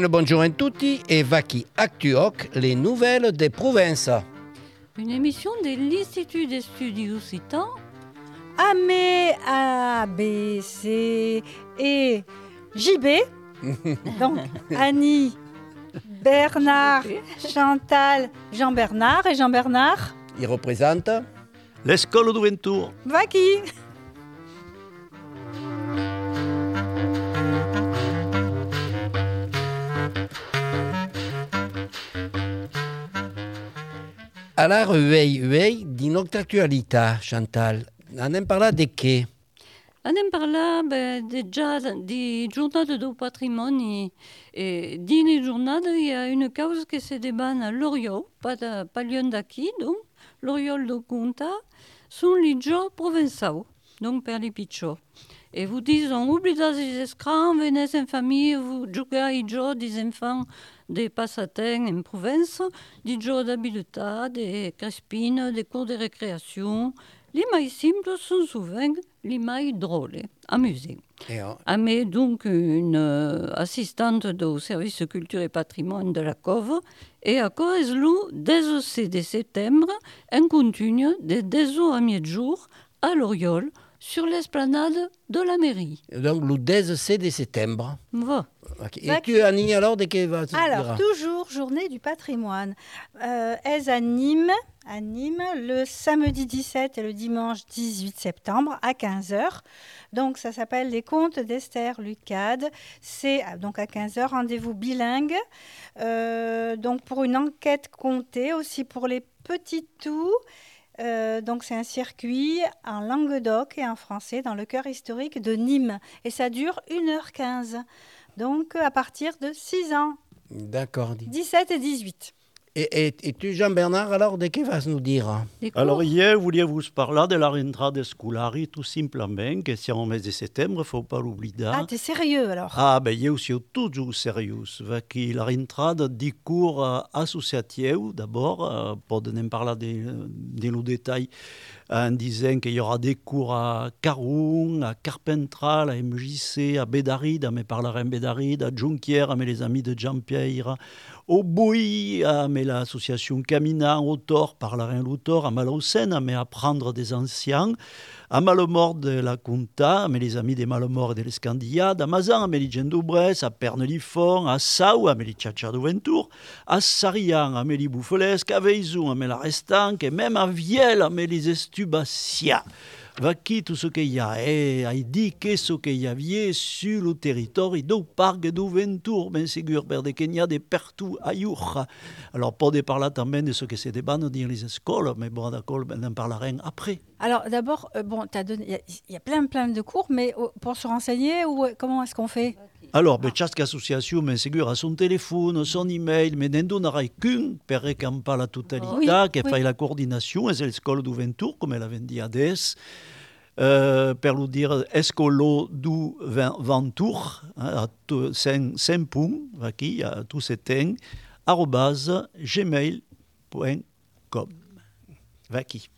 Le bonjour à tutti et Vaki Actuoc, les nouvelles des provinces. Une émission de l'Institut des Studios Occitans. Amé, A, B, C et JB. Donc Annie, Bernard, Chantal, Jean-Bernard et Jean-Bernard. Il représente L'école du Ventour. Vaki. Alors, uei, uei, di notre actualità, Chantal. On en parla de què? Anem parlar beh, déjà di giornate del patrimonio e di les giornate il y a une cause qui se débat à Loriot, pas, de, pas loin d'aquí, donc l'Oriol de Conta, sont les jours provençaux, donc per les pitchos. Et vous dites, on oublie les escrans, venez en famille, vous jouez les jours des enfants des passatins en province, des jours d'habiletat, des crespines, des cours de récréation. Les mailles simples sont souvent les mailles drôles, amusées. Amé donc une euh, assistante du service culture et patrimoine de la Cove et à Coeslou dès le 6 de septembre un continu de 10 à mi-jour à l'Oriol sur l'esplanade de la mairie. Donc, le 16 de septembre. Va. Ok. Et tu, Annie, alors, de què vas Alors, dire toujours journée du patrimoine. Euh, est à Nîmes, à Nîmes, le samedi 17 et le dimanche 18 septembre à 15h. Donc, ça s'appelle Les Contes d'Esther Lucade. C'est ah, donc à 15h, rendez-vous bilingue. Euh, donc, pour une enquête comptée, aussi pour les petits tout. Euh, donc c'est un circuit en Languedoc et en français dans le cœur historique de Nîmes. Et ça dure 1h15. Donc à partir de 6 ans, D'accord. dis. 17 et 18. Et, et, et tu, Jean-Bernard, alors, de què vas nous dire? Des. Alors, hier, voulais vous parler de la rentrée scolari, tout simplement, que c'est en mai de septembre, il ne faut pas l'oublier. Ah, t'es sérieux alors? Ah, ben, io aussi toujours sérieux. Perché la rentrée di cours euh, associatifs, d'abord, euh, pour ne parler de, de le détail, en disant qu'il y aura des cours à Caroun, à Carpentral, à MJC, à Bédaride, à mes parlera en Bédaride, à Jonquière, à mes les amis de Jean-Pierre, au Bouy, à mes l'association Camina, au Thor, parlera en l'autor, à Malaucène, à mes apprendre des anciens, à Malemort de la Conta, à mes les amis des Malemort et de l'Escandiade, à Mazan, les Gendoubrès, à Pernelifon, à Sau, les Tchatcha de Ventour, à Sarian, les Boufflesques, à Veizou, à mes la Restanque, et même à Vielle, les Estubacia. Vaki tout ce qu'il y a, et a dit que ce qu'il y avait sur le territoire du parc de Ventour, ben sûr, per de Kenya, de partout ailleurs. Alors, pour parler de ce que c'est des bannes dans les écoles, mais bon, d'accord, ben, on en parlera après. Alors d'abord, euh, bon, il y a- il y, a plein plein de cours, mais oh, pour se renseigner, ou, euh, comment est-ce qu'on fait? Alors, ben, chaque association, sûr, a son téléphone, son email, mais n'en donnera qu'un, per pas la totalité, Oui, qui oui. fait la coordination, et c'est l'école du Ventour, comme elle avait dit à DS. Euh, per lui dire escolo du Ven- Ventour, hein, à tout- points, aquí, à arrobase gmail.com. Vaki.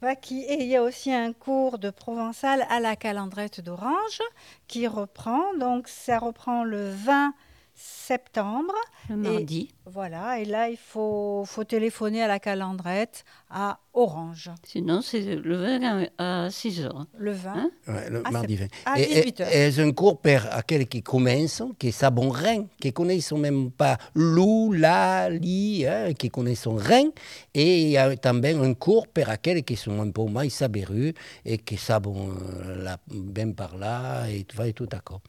Vaki. Et il y a aussi un cours de provençal à la calandrette d'Orange qui reprend. Donc ça reprend le 20 septembre. Le mardi. Voilà, et là il faut, faut téléphoner à la calandrette à Orange, Sinon, c'est le 20 à 6 heures. le 20. Hein Ouais, le mardi c'est 20. à Et- et- 18 heures. Et c'est un cours pour aquells qui commencent, qui savent rien, qui connaissent même pas lou, la, li, hein, qui connaissent rien. Et il y a también un cours pour aquells qui sont un peu moins saberus et qui savent euh, la, bien par là et tout, et tout d'accord.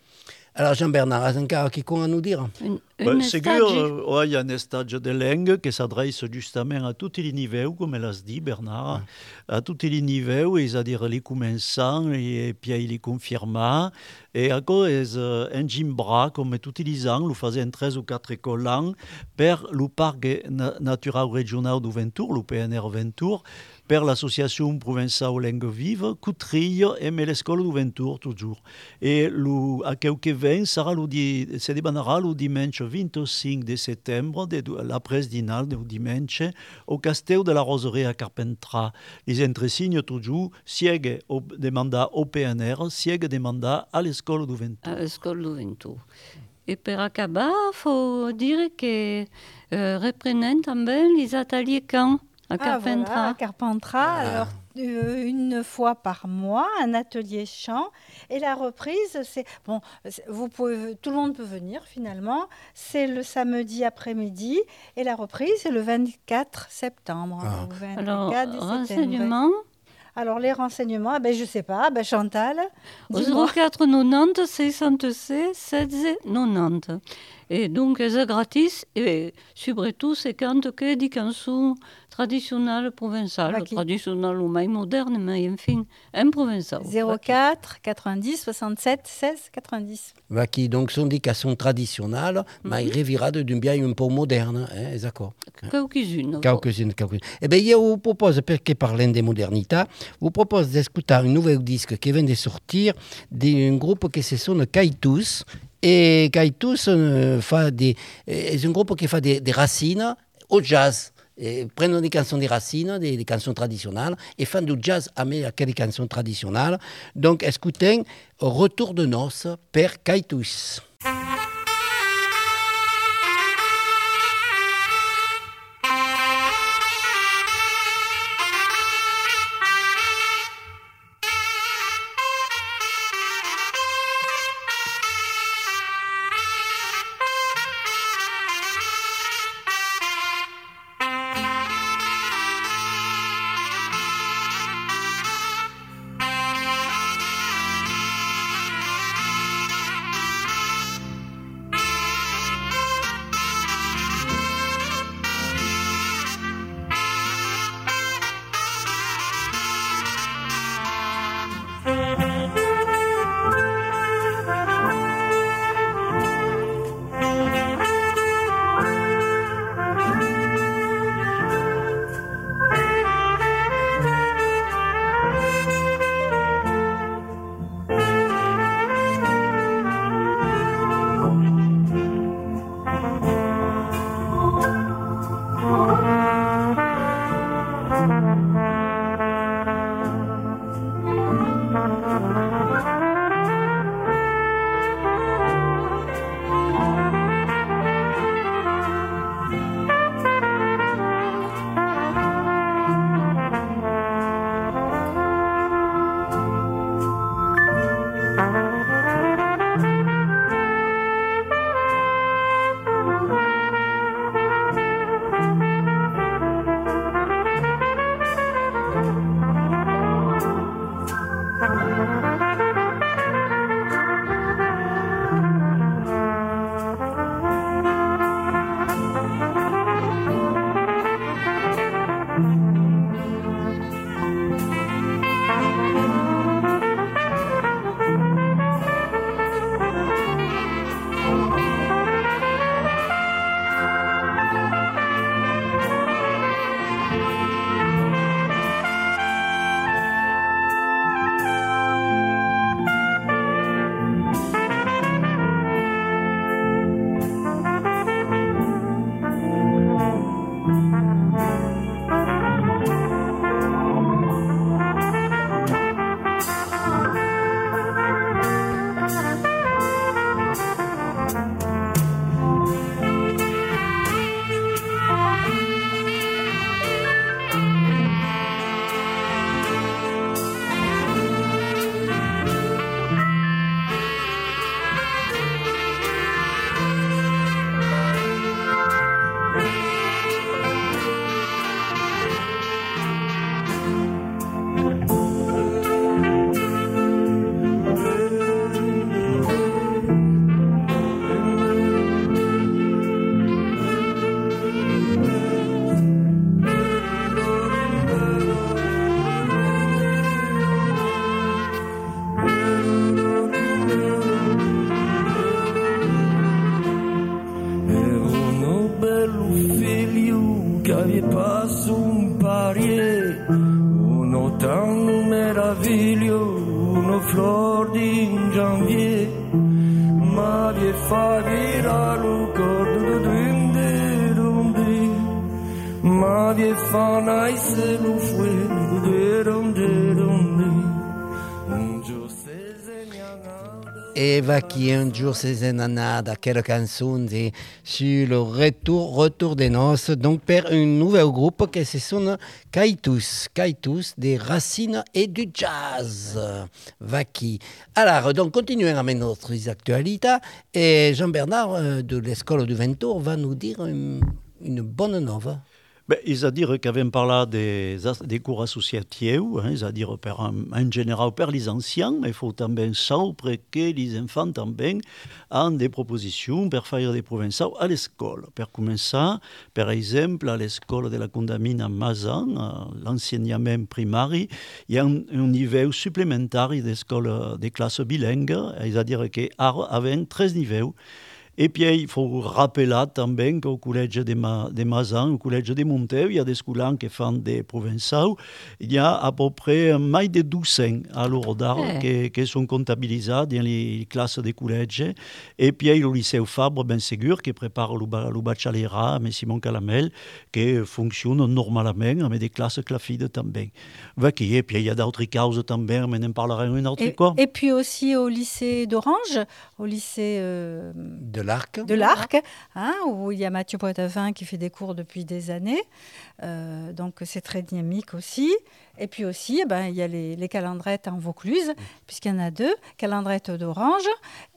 Alors Jean-Bernard, encore quelque chose à nous dire Une, Ben, une Segur, stage- euh, ouais, il y a un stage de langue qui s'adresse justement à tous les niveaux, comme elle a dit, Bernard, à tous les niveaux, c'est-à-dire les commençants et puis les confirmants. Et à cause euh, un gimbra, comme tous les ans, nous faisons 13 ou 4 écoles ans, per le parc na- natural régional du Ventour, le PNR Ventour, per l'association provinciale Langue Vive, Coutrilles et mais l'école du Ventour, toujours. Et le, à quelques vents, sera le, di- se débanera le dimanche 25 de septembre, de, l'après dinal du dimanche, au Castel de la Roserie à Carpentras. Les entresignes, toujours, siège des mandats au PNR, siège des mandats à l'école du Ventour. à l'école du Ventoux. Et per acabar, faut dire que euh, reprennent també les ateliers camp à Ah, voilà, Carpentras. à Carpentras. Ah. Alors, euh, une fois par mois, un atelier chant. Et la reprise, c'est bon. Vous pouvez, tout le monde peut venir finalement. C'est le samedi après-midi et la reprise c'est le 24 septembre. Ah. au 24 Alors, Alors les renseignements, ah ben je sais pas, ben Chantal. au dis-moi. 04 90 66 16 90. Et donc, c'est gratis. Et surtout, c'est quand que des chansons traditionnelles provençales, Bah, qui- traditionnelles ou même modernes, mais enfin, en provençal. 04 90 67 16 90. Va qui donc sont des cançons traditionnelles, mais revirate d'un bien un peu moderne, hein, d'accord. Quelques-unes. Quelques-unes, quelques-unes. Eh bien, je vous propose, perché parlant de modernità, vous propose d'écouter un nouvel disque qui vient de sortir d'un groupe qui se sonne Kaitus. Et Kaitus euh, fa des, est un groupe qui fait des, des racines au jazz. Et prennent des chansons des racines, des, des chansons traditionnelles, et font du jazz avec aquelles chansons traditionnelles. Donc, écoutez Retour de noces per Kaitus. Virar le corps de dunde dunde M'avait fait va qui un jour ces anades, quelle chanson c'est sur le retour, retour des noces, donc per un nouvel groupe qui se sonne Kaitus, Kaitus des racines et du jazz. Va qui. Alors, donc continuons avec notre actualité et Jean-Bernard euh, de l'école du Ventour va nous dire une bonne nouvelle. Ben, c'est-à-dire parlé des, des cours associatifs, hein, per, en général per les anciens, mais il faut també saber que les enfants també han des propositions per faire des provençals à l'école. Per començar, per exemple, a l'école de la Condamine à Mazan, l'enseignement primari, il y a un, un niveau supplémentaire d'école des classes bilingues, c'est-à-dire qu'avant 13 niveaux. Et puis, il faut rappeler també qu'au collège de, Ma, de Mazan, au collège de Monteu, il y a des scolaires qui font des provençals. Il y a à peu près plus de 1200 à l'heure d'art Eh. qui, qui sont comptabilisés dans les classes des collèges. Et puis, il y a le lycée Fabre, bien sûr, qui prépare le, ba- le baccalauréat, mais Simon Calamel, qui fonctionne normalement, avec des classes clafides. Vaki. Et puis, il y a d'autres causes també, mais n'en parlerons une autre Et, fois. et puis aussi au lycée d'Orange, au lycée euh, De l'arc. de l'Arc, hein, où il y a Mathieu Poitevin qui fait des cours depuis des années. Euh, donc c'est très dynamique aussi. Et puis aussi, eh ben, il y a les, les calendrettes en Vaucluse, puisqu'il y en a deux, calendrette d'Orange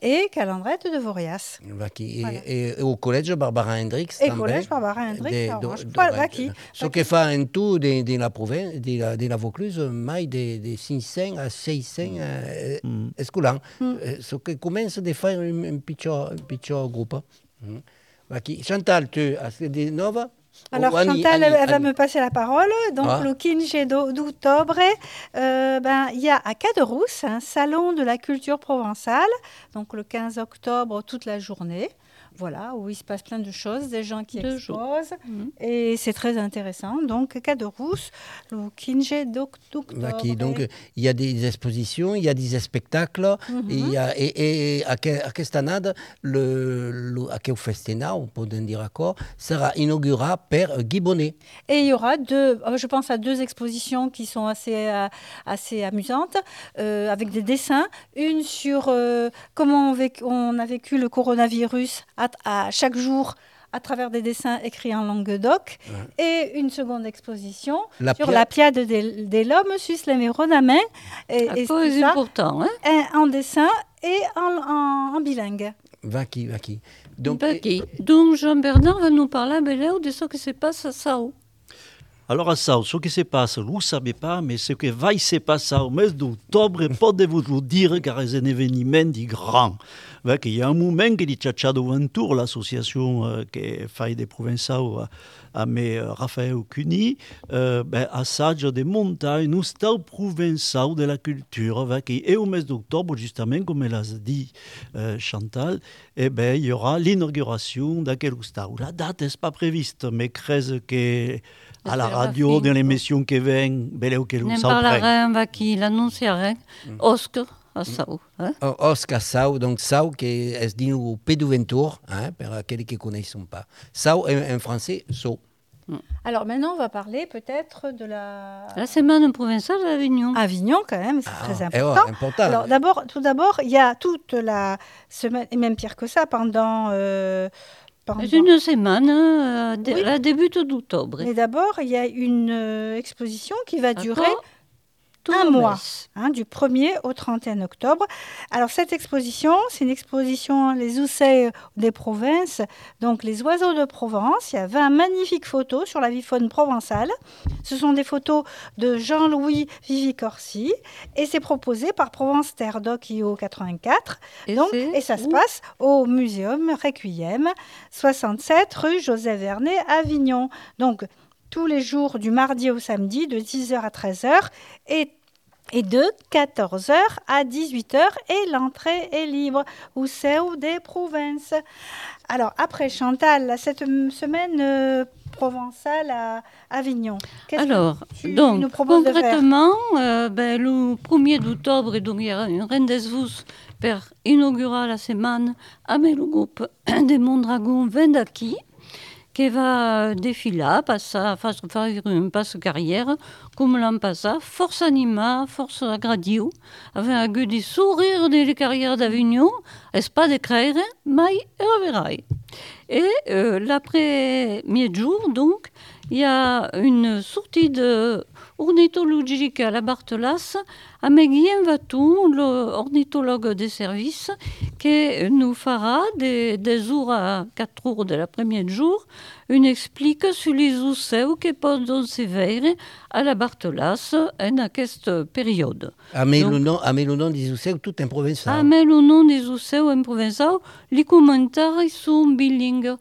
et calendrette de Vorias. Va qui? Voilà. Et, et au collège Barbara Hendricks. Et també? collège Barbara à do- Orange. qui, Ce qui. fa en tout de, de la province, de la, de la Vaucluse, mai de, de 500 à 600 euh, Mm. escolans. Mm. Euh, Ce que commence de faire un, un petit, un petit groupe. Mm. Qui? Chantal, tu as des nouvelles Alors Chantal, elle, va me passer la parole. Donc Ah. le 15 d'o- d'octobre, euh, ben, il y a à Caderousse un salon de la culture provençale. Donc le 15 octobre, toute la journée. Voilà, où il se passe plein de choses, des gens qui jours. exposent. Mhm. Et c'est très intéressant. Donc Caderousse, le 15 d'oc- d'octobre. Donc, il y a des expositions, il y a des spectacles, Mhm. et, il y a, et, et à, que- à cette année, le, le, à quel festival, on peut dire encore, sera inauguré par Guy Bonnet. Et il y aura deux, euh, je pense à deux expositions qui sont assez, euh, assez amusantes, euh, avec des dessins. Une sur euh, comment on, a vécu le coronavirus à, à chaque jour à travers des dessins écrits en langue doc. Et une seconde exposition La sur Pia- la piade des, des l'homme sus les Rodamin. Et, À et ça important, hein en, en dessin et en, en- en bilingue. Va qui, va qui. Donc, Donc, Donc Jean-Bernard va nous parler Béléo de ce qui se passe à Sao. Alors, à ça, ce qui se passe, vous ne savez pas, mais ce qui va se passer au mois d'octobre, podez-vous le dire, car c'est un événement grand. Qu'il y a un moment que dit Tchachado Ventour, l'association euh, qui fait des provençaux à, à mes euh, Raphaël Cuny, euh, ben, assage des montagnes, nous stau provençaux de la culture, qui, et au mois d'octobre, justement, comme elle a dit euh, Chantal, eh ben, il y aura l'inauguration d'aquel stau. La date n'est pas prévue, mais crèse que à la radio, dans l'émission qui vient, beleu que Ne nous sommes parlarem va qui l'annonciarem Oscar a Sao. Hein? O- Oscar Sau, donc Sau qui est dit au Pédouventour, hein, pour aquells qui ne connaissent pas. Sau en, français, So. Alors maintenant, on va parler peut-être de la... La semaine provinciale d'Avignon. Avignon quand même, c'est Ah, très eh ouais, important. important. Alors d'abord, tout d'abord, il y a toute la semaine, et même pire que ça, pendant... euh, une semaine, hein, dé- Oui. la débute d'octobre. Mais d'abord, il y a une euh, exposition qui va durer un mois. hein, du 1er au 31 octobre. Alors cette exposition, c'est une exposition Les Ousseilles des provinces, donc les oiseaux de Provence. Il y a 20 magnifiques photos sur la vie faune provençale. Ce sont des photos de Jean-Louis Vivicorsi et c'est proposé par Provence Terre Doc IO 84. Et, Donc, et ça se passe au Muséum Requiem, 67 rue Joseph Vernet, Avignon. Donc, tous les jours du mardi au samedi, de 10h à 13h, et, et de 14h à 18h, et l'entrée est libre, au Seu des Provinces. Alors, après Chantal, cette semaine euh, provençale à Avignon, qu'est-ce que Alors, tu donc, nous concrètement, euh, ben, le 1er d'octobre, donc, il y aura une rendez-vous pour inaugurer la semaine avec le groupe des Mondragons Vendaki, va défiler, passer, faire une passe carrière, comme l'an passé, force anima, force agradio, avec un goût de sourire des carrières d'Avignon, est pas de créer, mais reverrai. Et euh, l'après-midi jour, donc, il y a une sortie de ornithologique à la Barthelas avec Guillaume Vatou, l'ornithologue des services, qui nous fera des, des jours à 4 jours de l'après-midi jour une explique sur les osseux qui peuvent se à la Barthelas en cette période. A me le nom, le des osseux tout en provençal. A me le nom des osseux en provençal, les commentaires sont bilingues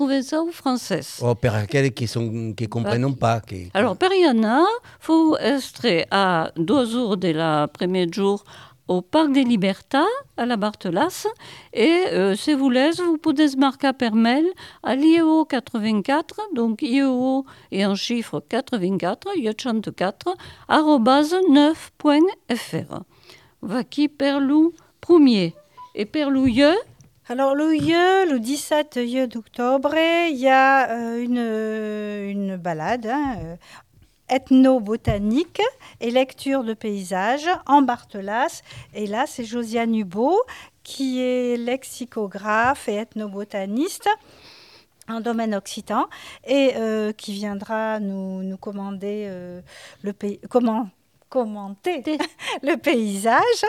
provençal ou français. Oh, per aquells qui ne qui comprennent pas. Alors, per il faut être à deux jours de la premier jour au Parc des Libertats, à la Barthelas. Et euh, si vous voulez, vous pouvez marquer par mail à l'IEO 84, donc IEO et en chiffre 84, 84, arrobase 9.fr. Vaki Perlou premier? Et Perlouilleux, alors le le 17 d'octobre, il y a euh, une, une balade hein, euh, ethno-botanique et lecture de paysages en Barthelas. Et là, c'est Josiane Hubot qui est lexicographe et ethnobotaniste en domaine occitan et euh, qui viendra nous, nous commander le pays, comment commenter le paysage.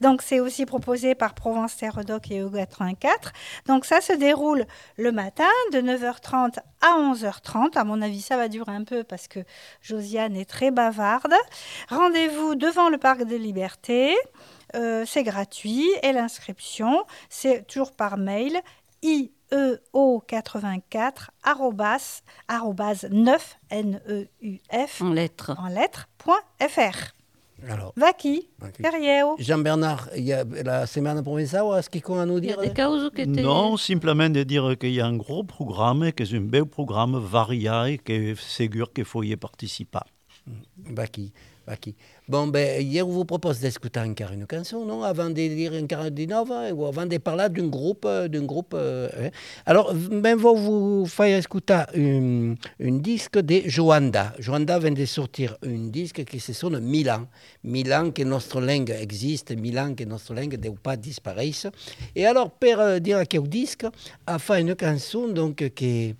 Donc c'est aussi proposé par Provence Terre Doc et EU84. Donc ça se déroule le matin de 9h30 à 11h30. À mon avis, ça va durer un peu parce que Josiane est très bavarde. Rendez-vous devant le parc de Liberté. Euh, c'est gratuit et l'inscription, c'est toujours par mail ieo84 9 n e u f en lettres en lettres .fr. Alors, Vaki, Jean-Bernard, il y a la semaine provençale, est-ce qu'il y a à nous dire. Non, simplement de dire qu'il y a un gros programme, que c'est un beau programme varié et que c'est sûr qu'il faut y participer. Vaki. Vaki. Bon, ben, hier, je vous propose d'écouter encore une chanson, non? Avant de dire un 49, ou avant de parler d'un groupe. Euh, d'un groupe euh, hein. Alors, ben, je vous faire écouter un, un, disque de Joanda. Joanda vient de sortir un disque qui se sonne Milan. Milan, que notre langue existe, Milan, que notre langue ne pas disparaître. Et alors, pour euh, dire quel disque, a fait une chanson donc, qui,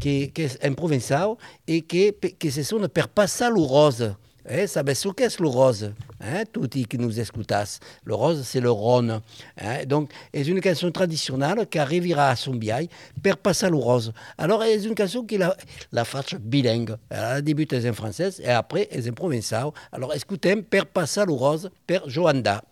qui, qui est provençal et qui, qui se sonne Per Passar Rose. Eh, ce qu'est le rose hein, Tout qui nous écoutas. Le rose, c'est le Rhône. Hein, donc, c'est une chanson traditionnelle qui arrivera à son biais per passer le rose. Alors, c'est une chanson qui la, la fait bilingue. Elle débute en français et après, elle en provençal. Alors, écoutez, per passer le rose, per Joanda.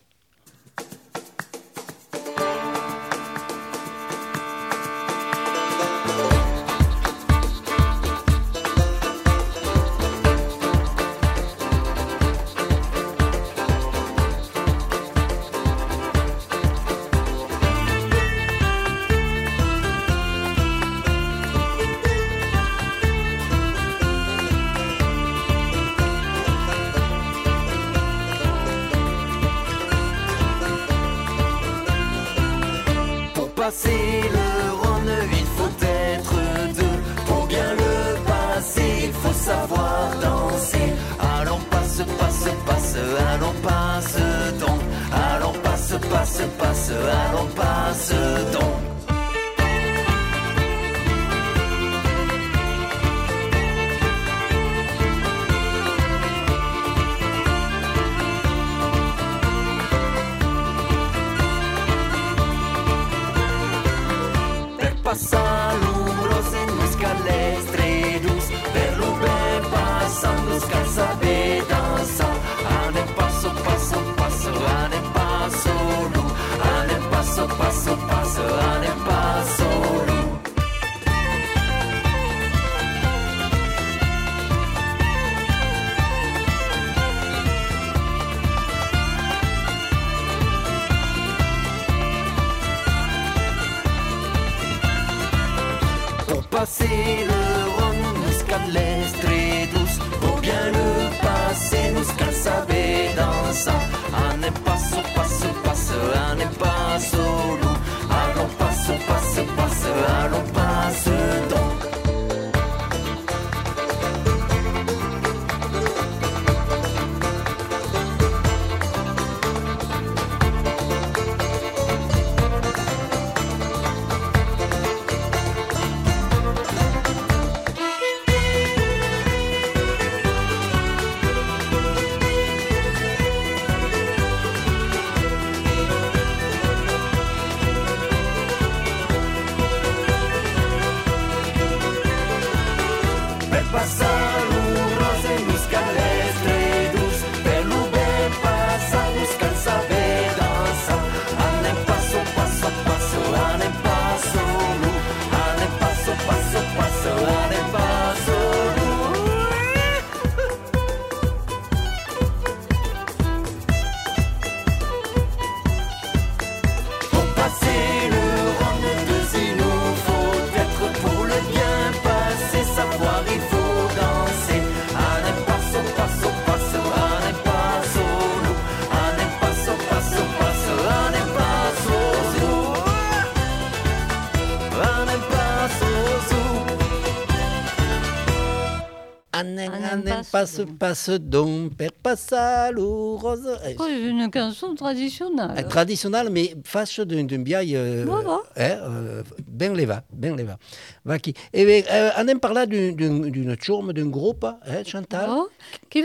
Passe, passe donc, per passa rose. C'est une chanson traditionnelle. Traditionnelle, mais fâche d'une vieille. Euh, voilà. eh, euh, ben leva, ben leva. Va qui. Et bien, euh, on aime parler d'une chorme, d'un groupe, eh, Chantal. Oh, qui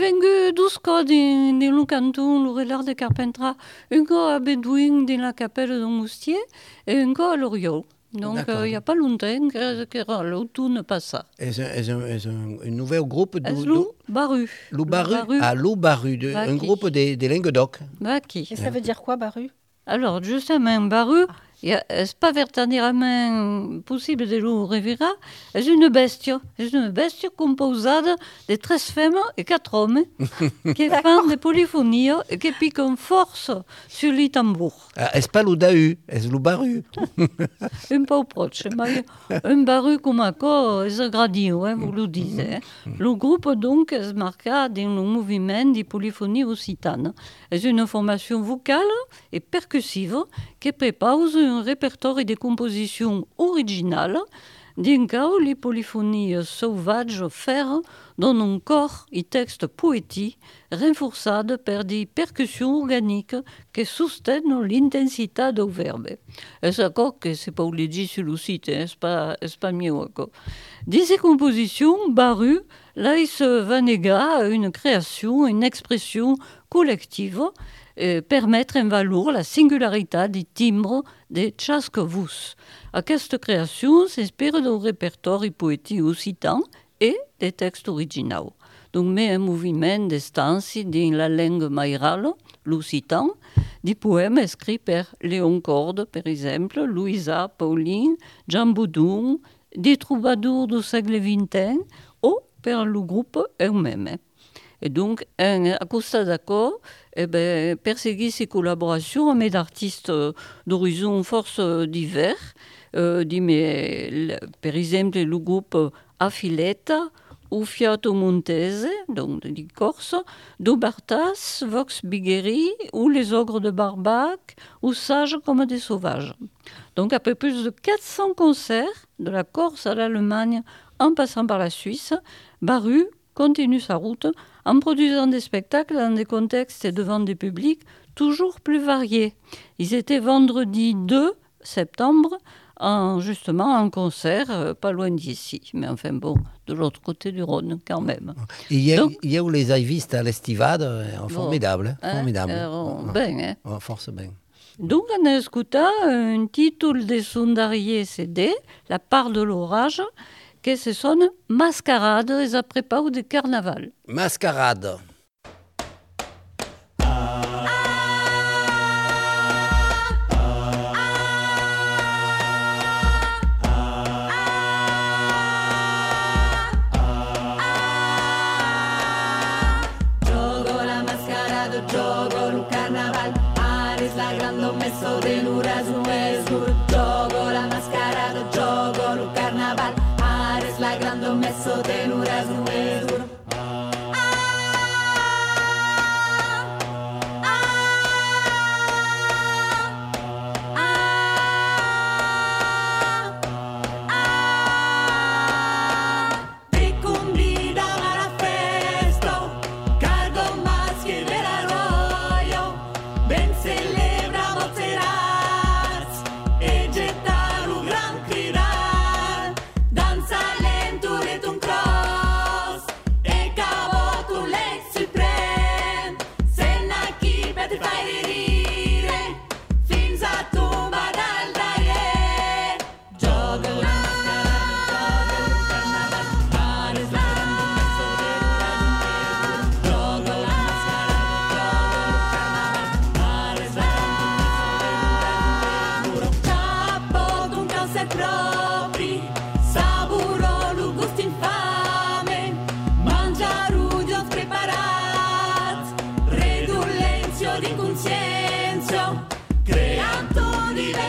douze cas dans le canton, le relais de Carpentras, un cas à Bedouin dans la capelle de Moustier et un cas à Loriot. Donc, il n'y a pas longtemps que, que l'automne passa. C'est un, un, un, nouvel groupe de... Lou Baru. Lou Baru. Ah, Lou Baru, de, un groupe des, des Languedoc. Baki. Et ça veut dire quoi, Baru? Alors, justement, Baru, c'est pas vertaderament possible de le revira, c'est une bestia, c'est une bestia composée de 13 femmes et 4 hommes qui font des polyphonies et qui piquent force sur les tambours. Ah, est-ce pas le dahu, est-ce le baru Un peu proche, mais un baru comme un corps, c'est gradio, hein, vous le dites. Hein. Le groupe donc se marqua dans le mouvement des polyphonies occitanes. C'est une formation vocale et percussive qui prépare un répertoire de compositions originales d'un cas les polyphonies sauvages faire un corps et texte poétique renforcés par des percussions organiques qui soutiennent l'intensité du verbe. Et que c'est pas dit sur le site, hein, c'est pas, pas mieux encore. De ces compositions, Baru, là, il se vanega une création, une expression collective permettre en valeur la singularité des timbres de chaque vus. Cette création s'inspire d'un répertoire poétique occitan et des textes originaux. Donc, met un mouvement d'instance dans la langue maïrale, l'occitan, des poèmes écrits par Léon Corde, par exemple, Louisa Pauline, Jean Boudon, des troubadours du siècle XX, ou par le groupe eux-mêmes. Et donc, un, à cause d'accord, eh ben, collaborations avec d'artistes euh, d'horizons force euh, divers. Euh, mais, par exemple, le groupe Affiletta, ou Fiato Montese, donc de Corse, d'Obartas, Vox Bigueri, ou les ogres de Barbac, ou Sages comme des sauvages. Donc, après plus de 400 concerts, de la Corse à l'Allemagne, en passant par la Suisse, Baru continue sa route en produisant des spectacles dans des contextes et devant des publics toujours plus variés. Ils étaient vendredi 2 septembre, en, justement en concert, euh, pas loin d'ici. Mais enfin bon, de l'autre côté du Rhône quand même. Il y y a où les avistes à l'estivade, euh, formidable. Hein, formidable. Euh, ben, hein. Force bien. Donc on a écouté un titre de Sondarié CD, La part de l'orage, que ce sont mascarades et après pas de carnaval. Mascarade. Gioco no tenurás no mesmo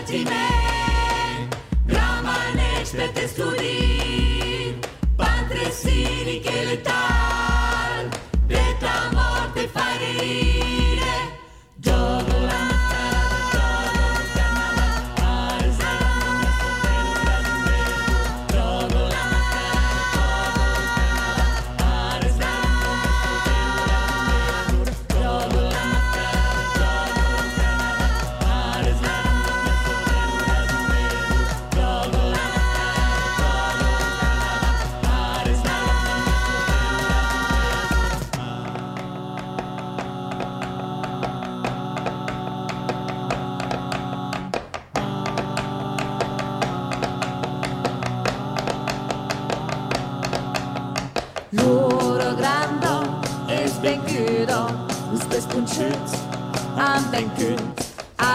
Maxime, Ramanex per te studir,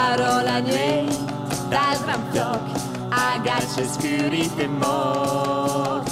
parò la niente dal gran floc, agaches purite mort.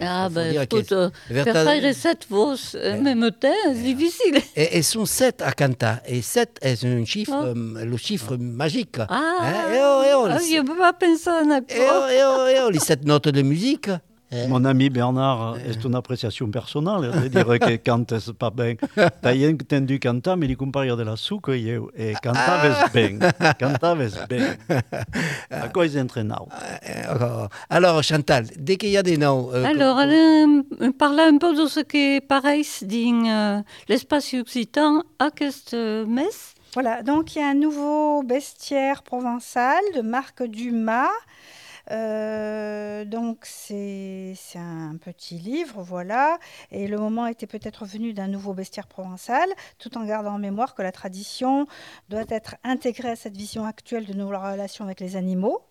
Ah, Faut ben, dire que écoute, euh, c'est faire verta- faire sept voix, euh, même temps, c'est difficile. Et, et sont sept à cantar. Et sept est un chiffre, Oh. euh, le chiffre magique. Ah, et oh, oh, ah, je ne peux pas penser à un et accord. oh, et oh, et oh, les sept notes de musique. Eh. Mon ami Bernard, c'est une appréciation personnelle. Je dirais que cante pas bien. T'as entendu cantar, mais il compare de la souque et cantaves bien. Cantaves bien. À quoi ils entraînent Eh, oh. Alors, Chantal, dès qu'il y a des noms. euh, Alors, que- elle euh, parla un peu de ce qui est pareil dans euh, l'espace occitan à cette euh, messe. Voilà, donc il y a un nouveau bestiaire provençal de Marc Dumas. Euh, donc c'est un petit livre, voilà. Et le moment était peut-être venu d'un nouveau bestiaire provençal, tout en gardant en mémoire que la tradition doit être intégrée à cette vision actuelle de nos relations avec les animaux.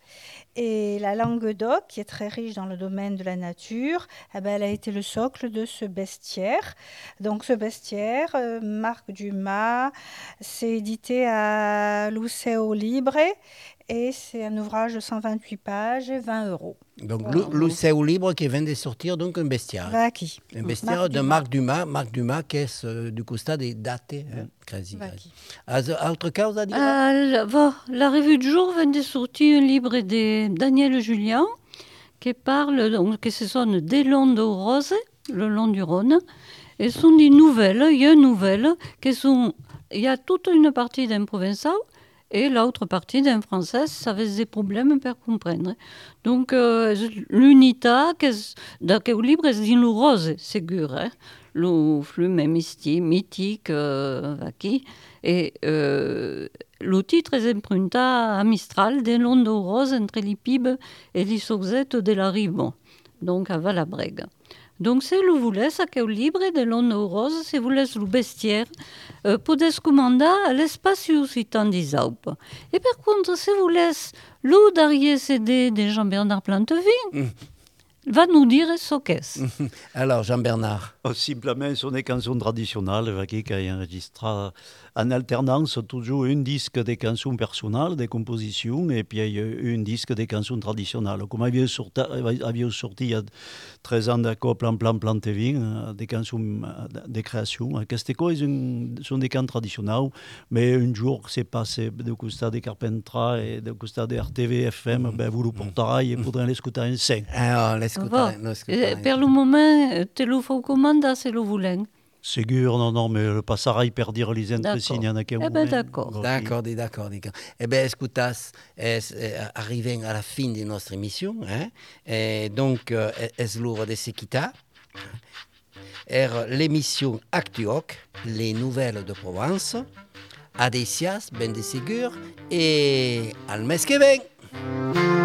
Et la langue d'oc, qui est très riche dans le domaine de la nature, eh ben, elle a été le socle de ce bestiaire. Donc ce bestiaire, euh, Marc Dumas, c'est édité à Luceo Libre et c'est un ouvrage de 128 pages et 20 euros. Donc, le, le Seu Libre qui vient de sortir, donc un bestiaire. Va qui? Un bestiaire Marc de Dumas. Marc Dumas. Marc Dumas, qui est euh, du constat des dates. Hein, quasi, Autre chose à dire? Ah, la, bon, la revue du jour vient de sortir un livre de Daniel Julien qui parle, donc, qui se sonne Des Longs de Rose, le long du Rhône. Et ce sont des nouvelles, il y a une nouvelle, qui sont, il y a toute une partie d'un provençal et l'autre partie d'un français, ça avait des problèmes pour comprendre. Donc, euh, l'unité, livre est le rose, c'est sûr, hein? le flux mysti- mythique, euh, qui, et euh, le titre est emprunté à Mistral, des l'onde rose entre les pibes et les sauzettes de la rive, donc à Valabrègue. Donc, se vous voulez, ça que libre de l'onde rose, si vous laisse le bestiaire, euh, podez commander à l'espace occitan des Alpes. Et par contre, si vous laisse l'eau d'arrière CD de Jean-Bernard Plantevin, va nous dire ce qu'est. Alors, Jean-Bernard. Oh, Simplement, sont des chansons traditionnelles qui ont enregistré en alternance toujours un disque des chansons personnelles, des compositions, et puis un disque des chansons traditionnelles. Comme avait sorti, avait sorti il y a 13 ans d'accord, plan, plan, plan TV, des chansons de création. Coses sont des cants traditionnels, mais un jour c'est passé de costat de Carpentras et de costat de RTV FM, ben, vous le porterez et pourrez l'écouter en scène. Ah, Eh, l'escutarem. Per le moment, te lo feu comanda se lo Segur, non, non, mais le passarai per dire les D'accord. entresignes en aquel Eh ben, moment. d'accord. D'accord, d'accord, d'accord. Eh bien, escutas, es, eh, arrivons à la fin de notre émission. Hein? Et donc, euh, es l'heure de se quitter. Er l'émission Actuoc, les nouvelles de Provence. Adesias, ben de segur, et al mes que ven.